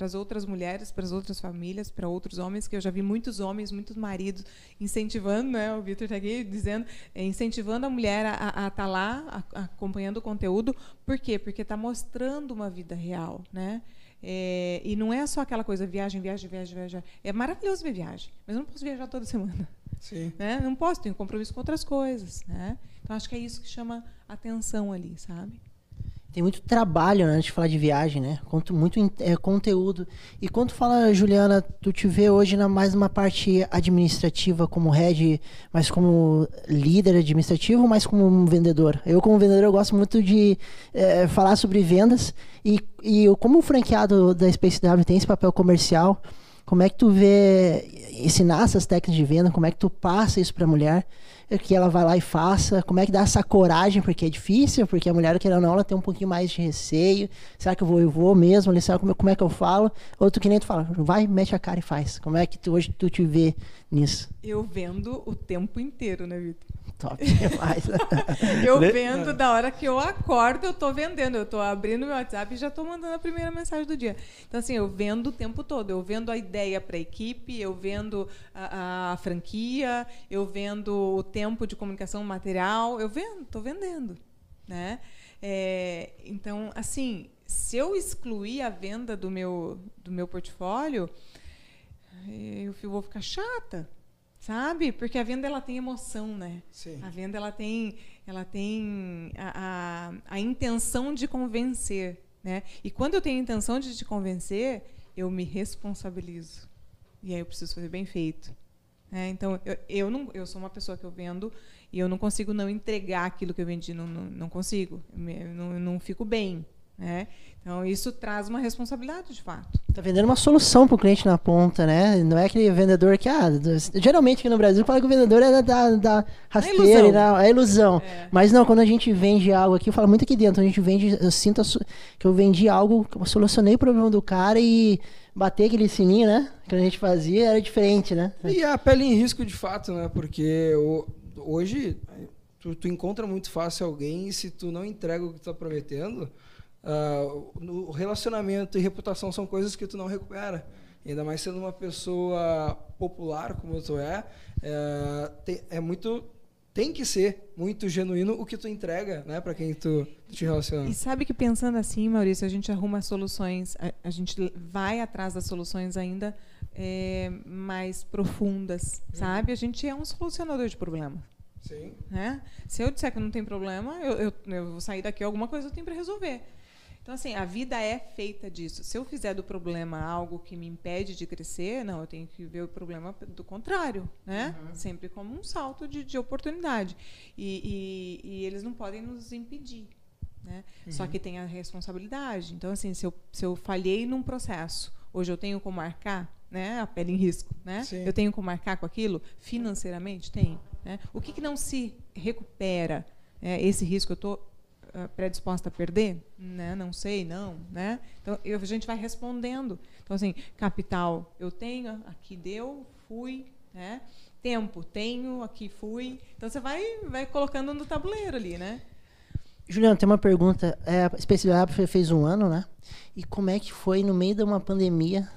Speaker 3: as outras mulheres, para as outras famílias, para outros homens, que eu já vi muitos homens, muitos maridos incentivando, né, o Vitor está aqui dizendo, é, incentivando a mulher a estar tá lá, a, acompanhando o conteúdo. Por quê? Porque está mostrando uma vida real. Né? É, e não é só aquela coisa, viagem, viagem, viagem, viagem. É maravilhoso ver viagem, mas eu não posso viajar toda semana.
Speaker 1: Sim.
Speaker 3: Né? Não posso, tenho compromisso com outras coisas. Né? Então, acho que é isso que chama atenção ali, sabe?
Speaker 2: Tem muito trabalho né, antes de falar de viagem, né? Muito é, conteúdo. E quando fala, Juliana, tu te vê hoje na mais uma parte administrativa como head, mas como líder administrativo ou mais como um vendedor? Eu, como vendedor, eu gosto muito de é, falar sobre vendas. E, e eu, como franqueado da Space W tem esse papel comercial, como é que tu vê ensinar essas técnicas de venda? Como é que tu passa isso para a mulher? que ela vai lá e faça? Como é que dá essa coragem? Porque é difícil, porque a mulher, querendo ou não, ela tem um pouquinho mais de receio. Será que eu vou, eu vou mesmo? Será como, como é que eu falo? Outro que nem tu fala, vai, mete a cara e faz. Como é que tu, hoje tu te vê nisso?
Speaker 3: Eu vendo o tempo inteiro, né, Vitor?
Speaker 2: Top demais.
Speaker 3: eu vendo da hora que eu acordo, eu tô vendendo. Eu tô abrindo meu WhatsApp e já tô mandando a primeira mensagem do dia. Então, assim, eu vendo o tempo todo. Eu vendo a ideia para a equipe, eu vendo a, a, franquia, eu vendo o tempo de comunicação material. Eu vendo, tô vendendo. Né? É, então, assim, se eu excluir a venda do meu, do meu portfólio, eu vou ficar chata sabe? Porque a venda ela tem emoção, né?
Speaker 1: Sim.
Speaker 3: A venda ela tem, ela tem a, a, a, intenção de convencer, né? E quando eu tenho a intenção de te convencer, eu me responsabilizo. E aí eu preciso fazer bem feito. Né? Então eu, eu não, eu sou uma pessoa que eu vendo e eu não consigo não entregar aquilo que eu vendi, não, não, não consigo, eu não, eu não fico bem, né? Então, isso traz uma responsabilidade, de fato.
Speaker 2: Está vendendo uma solução para o cliente na ponta, né? Não é aquele vendedor que, ah, geralmente aqui no Brasil, fala que o vendedor é da, da rasteira, é ilusão. É ilusão. É. Mas não, quando a gente vende algo aqui, eu falo muito aqui dentro, a gente vende, eu sinto que eu vendi algo, que eu solucionei o problema do cara e bater aquele sininho, né? Que a gente fazia era diferente, né?
Speaker 1: E a pele em risco, de fato, né? Porque hoje tu, tu encontra muito fácil alguém e se tu não entrega o que tu tá prometendo Uh, no relacionamento e reputação são coisas que tu não recupera. Ainda mais sendo uma pessoa popular como tu é, é, tem, é muito tem que ser muito genuíno o que tu entrega, né, para quem tu, tu, te relaciona.
Speaker 3: E sabe que pensando assim, Maurício, a gente arruma soluções, a, a gente vai atrás das soluções ainda é, mais profundas, uhum. sabe? A gente é um solucionador de problemas.
Speaker 1: Sim.
Speaker 3: Né? Se eu disser que não tem problema, eu, eu, eu vou sair daqui alguma coisa eu tenho para resolver. Então, assim, a vida é feita disso. Se eu fizer do problema algo que me impede de crescer, não, eu tenho que ver o problema do contrário, né? Uhum. Sempre como um salto de, de oportunidade. E, e, e, eles não podem nos impedir. Né? Uhum. Só que tem a responsabilidade. Então, assim, se eu, se eu falhei num processo, hoje eu tenho como marcar, né? A pele em risco, né? Sim. Eu tenho como marcar com aquilo financeiramente? Tem. Né? O que, que não se recupera? É, esse risco eu estou predisposta a perder? Né? Não sei, não. Né? Então, eu, a gente vai respondendo. Então, assim, capital, eu tenho, aqui deu, fui. Né? Tempo, tenho, aqui fui. Então, você vai, vai colocando no tabuleiro ali, né?
Speaker 2: Juliano, tem uma pergunta. É, a Especialidade fez um ano, né? E como é que foi no meio de uma pandemia?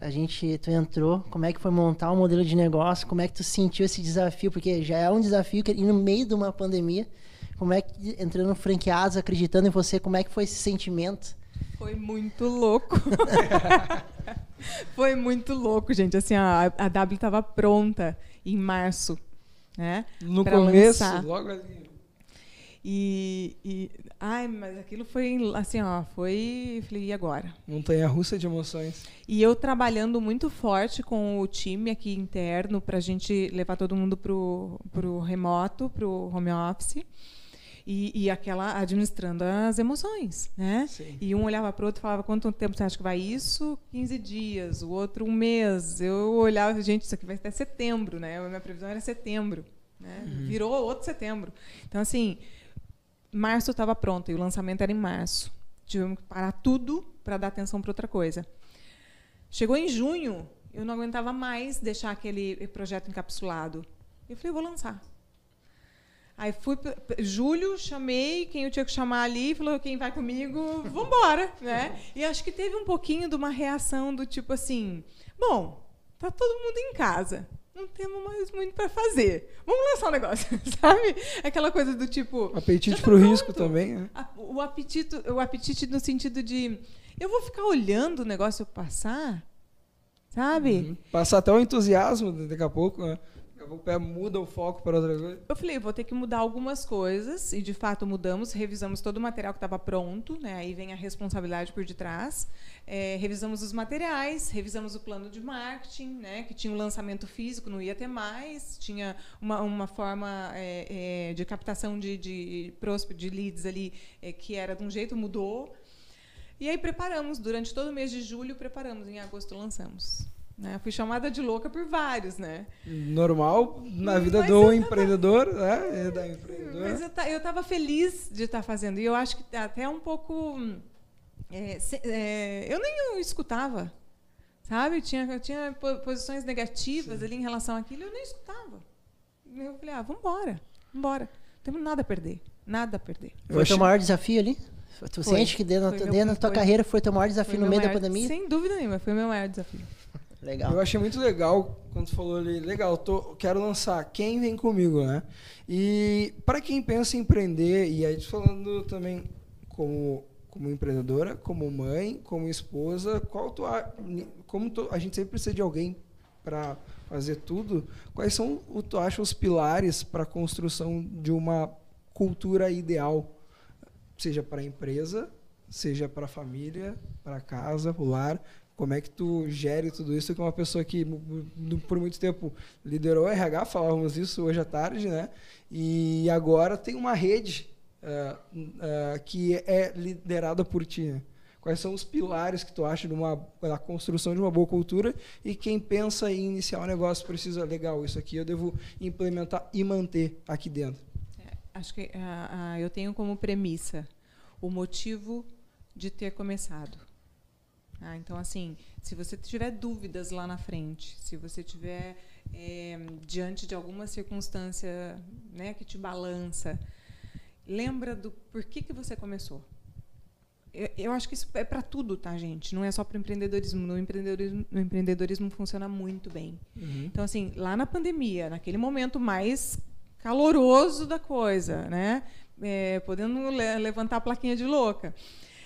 Speaker 2: A gente, tu entrou, como é que foi montar um modelo de negócio? Como é que tu sentiu esse desafio? Porque já é um desafio que, e no meio de uma pandemia, como é que, entrando franqueados, acreditando em você, como é que foi esse sentimento?
Speaker 3: Foi muito louco. foi muito louco, gente. Assim, a, a W estava pronta em março, né?
Speaker 1: No começo, lançar. logo ali.
Speaker 3: E, e, ai, mas aquilo foi assim, ó, foi, falei, e agora?
Speaker 1: Montanha russa de emoções.
Speaker 3: E eu trabalhando muito forte com o time aqui interno para a gente levar todo mundo pro pro remoto, pro home office. E, e, aquela administrando as emoções, né? Sim. E um olhava para o outro e falava quanto tempo você acha que vai isso? 15 dias, o outro um mês. Eu olhava, gente, isso aqui vai até setembro, né? A minha previsão era setembro, né? Uhum. Virou outro setembro. Então assim, março estava pronto e o lançamento era em março. Tivemos que parar tudo para dar atenção para outra coisa. Chegou em junho, eu não aguentava mais deixar aquele projeto encapsulado. Eu falei, vou lançar. Aí fui julho, chamei quem eu tinha que chamar ali, falou quem vai comigo, vamos embora, né? E acho que teve um pouquinho de uma reação do tipo assim, bom, tá todo mundo em casa, não temos mais muito para fazer. Vamos lançar um negócio, sabe? Aquela coisa do tipo.
Speaker 1: Apetite tá para o risco também. Né?
Speaker 3: O apetite, o apetite no sentido de eu vou ficar olhando o negócio passar, sabe? Uhum.
Speaker 1: Passar até o entusiasmo daqui a pouco. Né? O pé muda o foco para outra coisa.
Speaker 3: Eu falei, vou ter que mudar algumas coisas e de fato mudamos, revisamos todo o material que estava pronto, né? Aí vem a responsabilidade por detrás. É, revisamos os materiais, revisamos o plano de marketing, né? Que tinha um lançamento físico, não ia ter mais, tinha uma, uma forma é, é, de captação de, de, de leads ali é, que era de um jeito, mudou. E aí preparamos durante todo o mês de julho, preparamos. Em agosto lançamos. Né? Fui chamada de louca por vários, né?
Speaker 1: Normal na vida Mas do tava... empreendedor, né? E da empreendedora.
Speaker 3: Mas eu estava feliz de estar tá fazendo. E eu acho que até um pouco... É, se, é, eu nem escutava, sabe? Eu tinha, eu tinha posições negativas Sim. ali em relação àquilo, eu nem escutava. Eu falei, ah, vamos embora, embora. Não temos nada a perder, nada a perder.
Speaker 2: Foi o teu maior desafio ali? Tu foi, sente que dentro, dentro meu, da tua foi, carreira foi o teu maior desafio no meio maior, da pandemia?
Speaker 3: Sem dúvida nenhuma, foi o meu maior desafio.
Speaker 1: Legal. Eu achei muito legal quando tu falou ali, legal, tô, quero lançar, quem vem comigo, né? E para quem pensa em empreender, e aí falando também como, como empreendedora, como mãe, como esposa, qual tu, como tu, a gente sempre precisa de alguém para fazer tudo, quais são, o, tu acha, os pilares para a construção de uma cultura ideal, seja para a empresa, seja para a família, para casa, para o lar, como é que tu gere tudo isso que uma pessoa que por muito tempo liderou RH, falávamos isso hoje à tarde, né? E agora tem uma rede uh, uh, que é liderada por ti. Né? Quais são os pilares que tu acha da construção de uma boa cultura e quem pensa em iniciar um negócio precisa, legal, isso aqui eu devo implementar e manter aqui dentro?
Speaker 3: É, acho que uh, eu tenho como premissa o motivo de ter começado. Ah, então, assim, se você tiver dúvidas lá na frente, se você tiver é, diante de alguma circunstância né, que te balança, lembra do porquê que você começou. Eu, eu acho que isso é para tudo, tá, gente? Não é só para empreendedorismo. No empreendedorismo, no empreendedorismo funciona muito bem. Uhum. Então, assim, lá na pandemia, naquele momento mais caloroso da coisa, né? É, podendo le levantar a plaquinha de louca.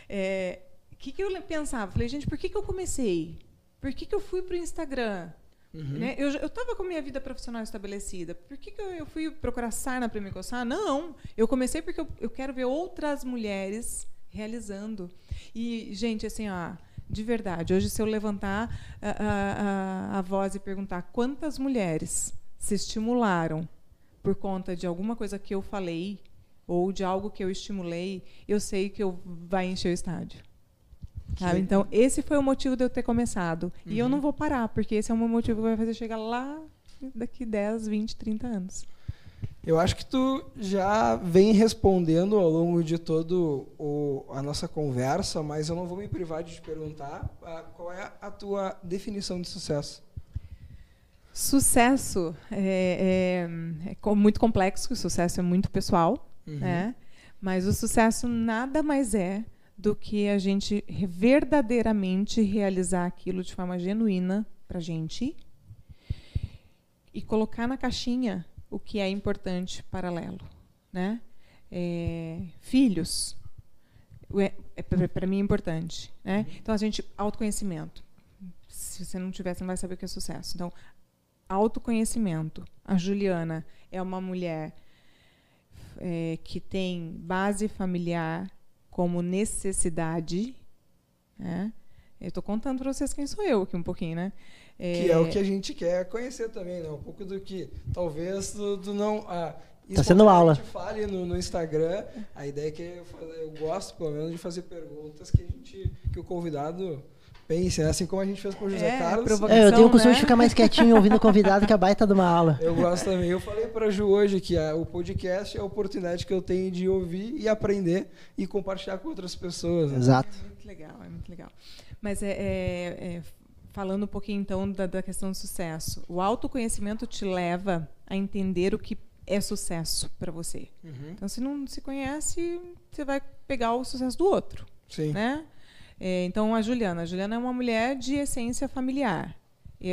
Speaker 3: É, que, que eu pensava? Falei, gente, por que, que eu comecei? Por que, que eu fui para o Instagram? Uhum. Né? Eu estava com a minha vida profissional estabelecida. Por que, que eu, eu fui procurar sarna para me coçar? Não, eu comecei porque eu, eu quero ver outras mulheres realizando. E, gente, assim, ó, de verdade, hoje se eu levantar a, a, a, a voz e perguntar quantas mulheres se estimularam por conta de alguma coisa que eu falei ou de algo que eu estimulei, eu sei que eu vai encher o estádio. Sabe? Então, esse foi o motivo de eu ter começado. Uhum. E eu não uhum. vou parar, porque esse é o meu motivo que vai fazer chegar lá daqui 10, 20, 30 anos.
Speaker 1: Eu acho que tu já vem respondendo ao longo de todo o, a nossa conversa, mas eu não vou me privar de te perguntar uh, qual é a tua definição de sucesso.
Speaker 3: Sucesso é, é, é muito complexo, o sucesso é muito pessoal, uhum. né? mas o sucesso nada mais é do que a gente verdadeiramente realizar aquilo de forma genuína para a gente e colocar na caixinha o que é importante paralelo, né? É, filhos é, é para mim é importante, né? Então a gente autoconhecimento. Se você não tiver, você não vai saber o que é sucesso. Então autoconhecimento. A Juliana é uma mulher é, que tem base familiar como necessidade, né? Eu estou contando para vocês quem sou eu aqui um pouquinho, né?
Speaker 1: É, que é o que a gente quer conhecer também, né? Um pouco do que talvez do, do não. Ah,
Speaker 2: tá sendo aula. A
Speaker 1: gente fale no, no Instagram. A ideia é que eu, eu gosto, pelo menos, de fazer perguntas que a gente, que o convidado pense, né? assim como a gente fez com o José
Speaker 3: é,
Speaker 1: Carlos.
Speaker 2: É, eu tenho o costume né? de ficar mais quietinho ouvindo o convidado que a baita de uma aula.
Speaker 1: Eu gosto também. Eu falei para Ju hoje que a, o podcast é a oportunidade que eu tenho de ouvir e aprender e compartilhar com outras pessoas. Né?
Speaker 2: Exato.
Speaker 3: É muito legal, é muito legal. Mas é, é, é falando um pouquinho então da, da questão do sucesso. O autoconhecimento te leva a entender o que é sucesso para você. Uhum. Então, se não se conhece, você vai pegar o sucesso do outro.
Speaker 1: Sim.
Speaker 3: Né? É, então, a Juliana. A Juliana é uma mulher de essência familiar.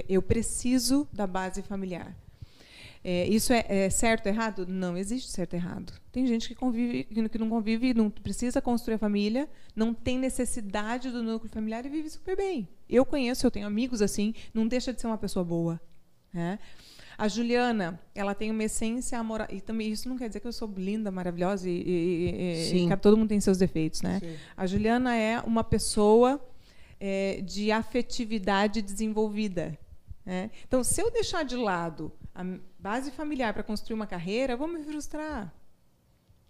Speaker 3: Eu preciso da base familiar. É, isso é, é, certo errado? Não existe certo errado. Tem gente que convive, que não convive, não precisa construir a família, não tem necessidade do núcleo familiar e vive super bem. Eu conheço, eu tenho amigos assim, não deixa de ser uma pessoa boa. Né? A Juliana, ela tem uma essência amorosa. E também isso não quer dizer que eu sou linda, maravilhosa e, e, e que todo mundo tem seus defeitos, né? Sim. A Juliana é uma pessoa é, de afetividade desenvolvida. Né? Então, se eu deixar de lado a base familiar para construir uma carreira, eu vou me frustrar. Uhum.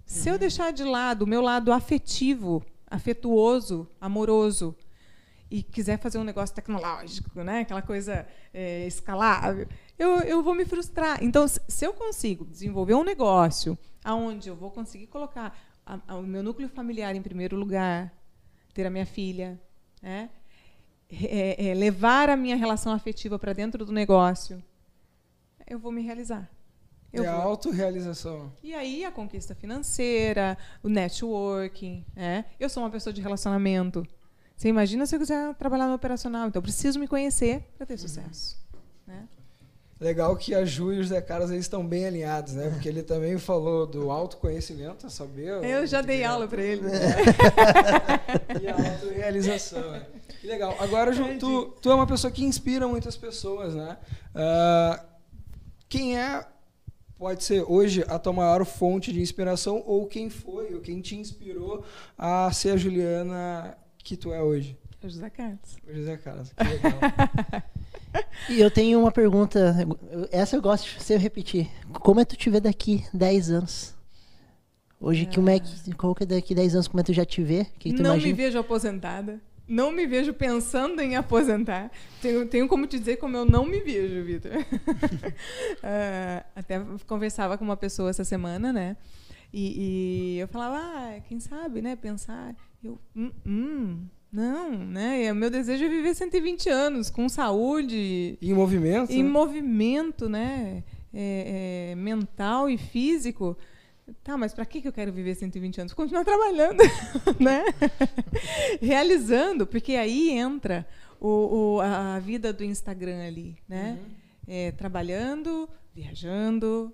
Speaker 3: Se eu uhum. deixar de lado o meu lado afetivo, afetuoso, amoroso, e quiser fazer um negócio tecnológico, né? aquela coisa é, escalável, eu, eu vou me frustrar. Então, se eu consigo desenvolver um negócio aonde eu vou conseguir colocar a, a, o meu núcleo familiar em primeiro lugar, ter a minha filha, né? É, é, levar a minha relação afetiva para dentro do negócio, eu vou me realizar. Eu
Speaker 1: é a autorrealização.
Speaker 3: E aí a conquista financeira, o networking. Né? Eu sou uma pessoa de relacionamento. Você imagina se eu quiser trabalhar no operacional. Então, eu preciso me conhecer para ter sucesso.
Speaker 1: Legal que a Ju e o José Carlos eles estão bem alinhados, né? Porque ele também falou do autoconhecimento, saber.
Speaker 3: Eu já dei aula para ele.
Speaker 1: e a autorrealização. Né? Que legal. Agora, Ju, tu, tu é uma pessoa que inspira muitas pessoas, né? Uh, quem é, pode ser hoje, a tua maior fonte de inspiração ou quem foi, ou quem te inspirou a ser a Juliana que tu é hoje?
Speaker 3: O José Carlos.
Speaker 1: O José Carlos, que legal.
Speaker 2: E eu tenho uma pergunta, essa eu gosto de você repetir. Como é tu te vê daqui 10 anos? Hoje, ah. é que, qual que é daqui 10 anos, como é que tu já te vê? Que
Speaker 3: Não imagina? me vejo aposentada. Não me vejo pensando em aposentar. Tenho, tenho como te dizer como eu não me vejo, Vitor. uh, até conversava com uma pessoa essa semana, né? E, e eu falava, ah, quem sabe, né? Pensar. Eu, hum, hum não, né? O meu desejo é viver 120 anos com saúde.
Speaker 1: E em movimento?
Speaker 3: Em né? movimento, né? É, é, mental e físico. Tá, mas para que eu quero viver 120 anos? Continuar trabalhando, né? Realizando, porque aí entra o, o, a vida do Instagram ali, né? Uhum. É, trabalhando, viajando,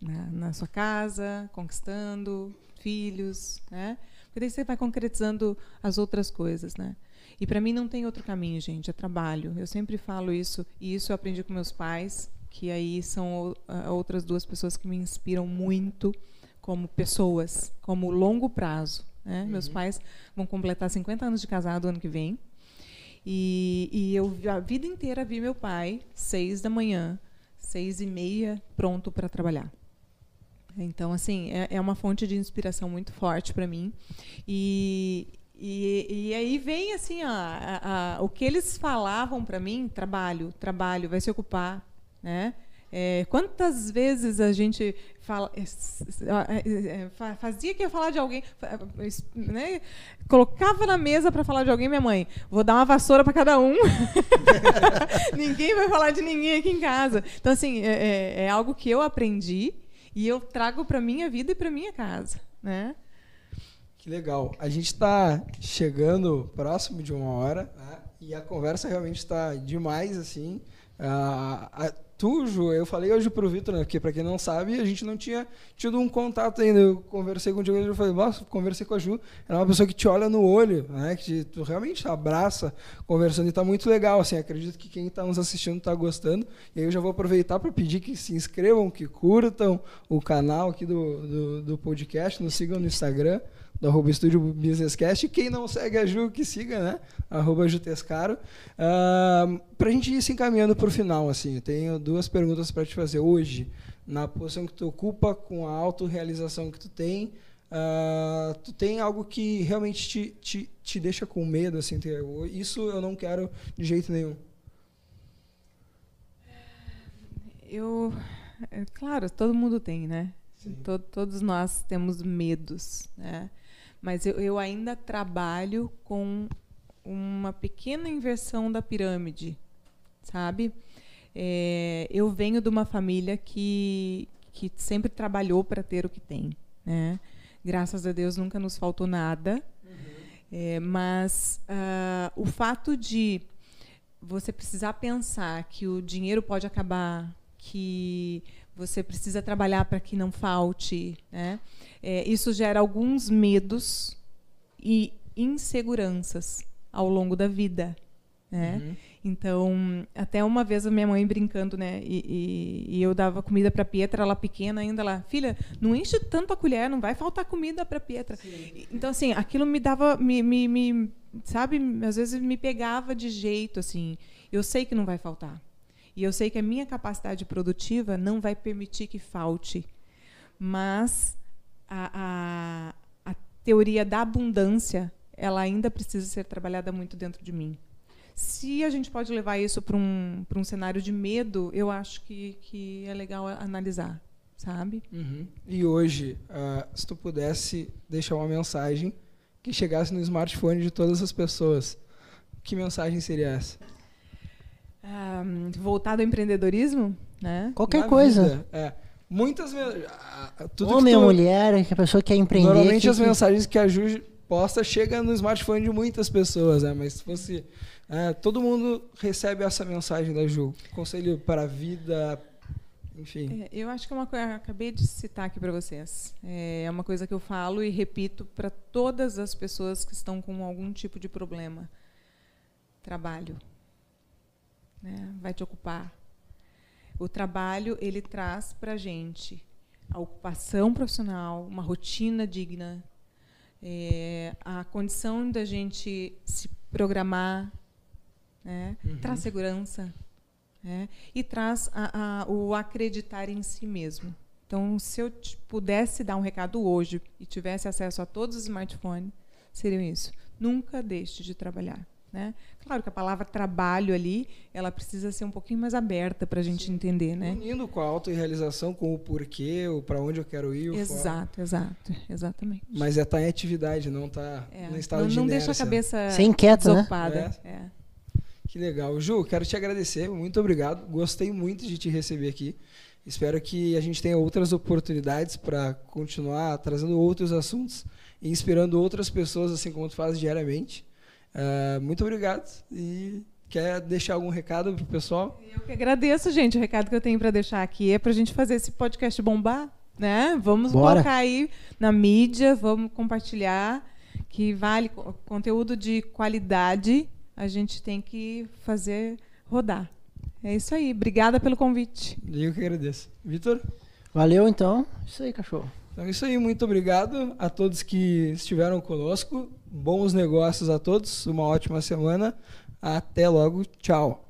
Speaker 3: na, na sua casa, conquistando filhos, né? Porque daí você vai concretizando as outras coisas, né? E para mim não tem outro caminho, gente, é trabalho. Eu sempre falo isso, e isso eu aprendi com meus pais, que aí são outras duas pessoas que me inspiram muito como pessoas, como longo prazo. Né? Uhum. Meus pais vão completar 50 anos de casado ano que vem. E, e eu a vida inteira vi meu pai, seis da manhã, seis e meia, pronto para trabalhar. Então, assim, é, é uma fonte de inspiração muito forte para mim. E, e, e, aí vem assim, a, a, o que eles falavam para mim, trabalho, trabalho, vai se ocupar, né? É, quantas vezes a gente fala, é, é, é, fazia que ia falar de alguém, né? colocava na mesa para falar de alguém, minha mãe, vou dar uma vassoura para cada um. ninguém vai falar de ninguém aqui em casa. Então, assim, é, é algo que eu aprendi e eu trago para minha vida e para minha casa, né?
Speaker 1: Que legal. A gente está chegando próximo de uma hora né? e a conversa realmente está demais, assim. Uh, tu, Ju, eu falei hoje pro Vitor, né? Porque pra quem não sabe, a gente não tinha tido um contato ainda. Eu conversei contigo e eu falei, nossa, conversei com a Ju. Ela é uma pessoa que te olha no olho, né? Que te, tu realmente abraça conversando e tá muito legal, assim. Acredito que quem tá nos assistindo tá gostando. E aí eu já vou aproveitar para pedir que se inscrevam, que curtam o canal aqui do, do, do podcast, nos sigam no Instagram do arroba Estúdio Businesscast. Quem não segue a Ju, que siga, né? Arroba Jutescaro. Uh, para a gente ir se encaminhando para o final, assim, eu tenho duas perguntas para te fazer hoje. Na posição que tu ocupa, com a autorrealização que tu tem, uh, tu tem algo que realmente te, te, te deixa com medo, assim, isso eu não quero de jeito nenhum.
Speaker 3: Eu, é, claro, todo mundo tem, né? Todo, todos nós temos medos, né? Mas eu, eu ainda trabalho com uma pequena inversão da pirâmide, sabe? É, eu venho de uma família que, que sempre trabalhou para ter o que tem, né? Graças a Deus nunca nos faltou nada. Uhum. É, mas uh, o fato de você precisar pensar que o dinheiro pode acabar, que você precisa trabalhar para que não falte, né? É, isso gera alguns medos e inseguranças ao longo da vida. Né? Uhum. Então, até uma vez a minha mãe brincando, né? E, e, e eu dava comida para Pietra, ela pequena ainda, lá, filha, não enche tanto a colher, não vai faltar comida para Pietra. Sim. Então, assim, aquilo me dava, me, me, me, sabe, às vezes me pegava de jeito, assim. Eu sei que não vai faltar. E eu sei que a minha capacidade produtiva não vai permitir que falte. Mas a, a, a teoria da abundância ela ainda precisa ser trabalhada muito dentro de mim. Se a gente pode levar isso para um, um cenário de medo, eu acho que, que é legal analisar, sabe?
Speaker 1: Uhum. E hoje, uh, se tu pudesse deixar uma mensagem que chegasse no smartphone de todas as pessoas, que mensagem seria essa?
Speaker 3: Um, voltado ao empreendedorismo, né?
Speaker 2: Qualquer Na coisa. Vida,
Speaker 1: é. Muitas.
Speaker 2: Tudo Homem ou mulher, que a pessoa quer empreender.
Speaker 1: Normalmente
Speaker 2: que,
Speaker 1: as mensagens que a Ju posta chegam no smartphone de muitas pessoas, né? Mas se fosse. É, todo mundo recebe essa mensagem da Ju. Conselho para a vida, enfim.
Speaker 3: É, eu acho que é uma coisa. Acabei de citar aqui para vocês. É uma coisa que eu falo e repito para todas as pessoas que estão com algum tipo de problema. Trabalho. Né? Vai te ocupar o trabalho ele traz para a gente a ocupação profissional, uma rotina digna, é, a condição da gente se programar, né? uhum. traz segurança né? e traz a, a, o acreditar em si mesmo. Então, se eu pudesse dar um recado hoje e tivesse acesso a todos os smartphones, seria isso. Nunca deixe de trabalhar. Né? Claro que a palavra trabalho ali, ela precisa ser um pouquinho mais aberta para a gente Sim. entender, né?
Speaker 1: Unindo com a autorrealização, com o porquê, o para onde eu quero ir.
Speaker 3: exato, exato, exatamente.
Speaker 1: Mas é estar tá em atividade, não tá é. no estado
Speaker 3: não,
Speaker 1: de
Speaker 3: Não deixa a cabeça
Speaker 2: Sem inquieta,
Speaker 3: né? desocupada.
Speaker 1: Né? É. Que legal. Ju, quero te agradecer, muito obrigado. Gostei muito de te receber aqui. Espero que a gente tenha outras oportunidades para continuar trazendo outros assuntos e inspirando outras pessoas, assim como tu faz diariamente. Uh, muito obrigado. E quer deixar algum recado para o pessoal?
Speaker 3: Eu que agradeço, gente. O recado que eu tenho para deixar aqui é para a gente fazer esse podcast bombar. Né? Vamos Bora. colocar aí na mídia, vamos compartilhar, que vale conteúdo de qualidade, a gente tem que fazer rodar. É isso aí. Obrigada pelo convite.
Speaker 1: Eu que agradeço. Vitor?
Speaker 2: Valeu, então. Isso aí, cachorro.
Speaker 1: Então, é isso aí. Muito obrigado a todos que estiveram conosco. Bons negócios a todos. Uma ótima semana. Até logo. Tchau.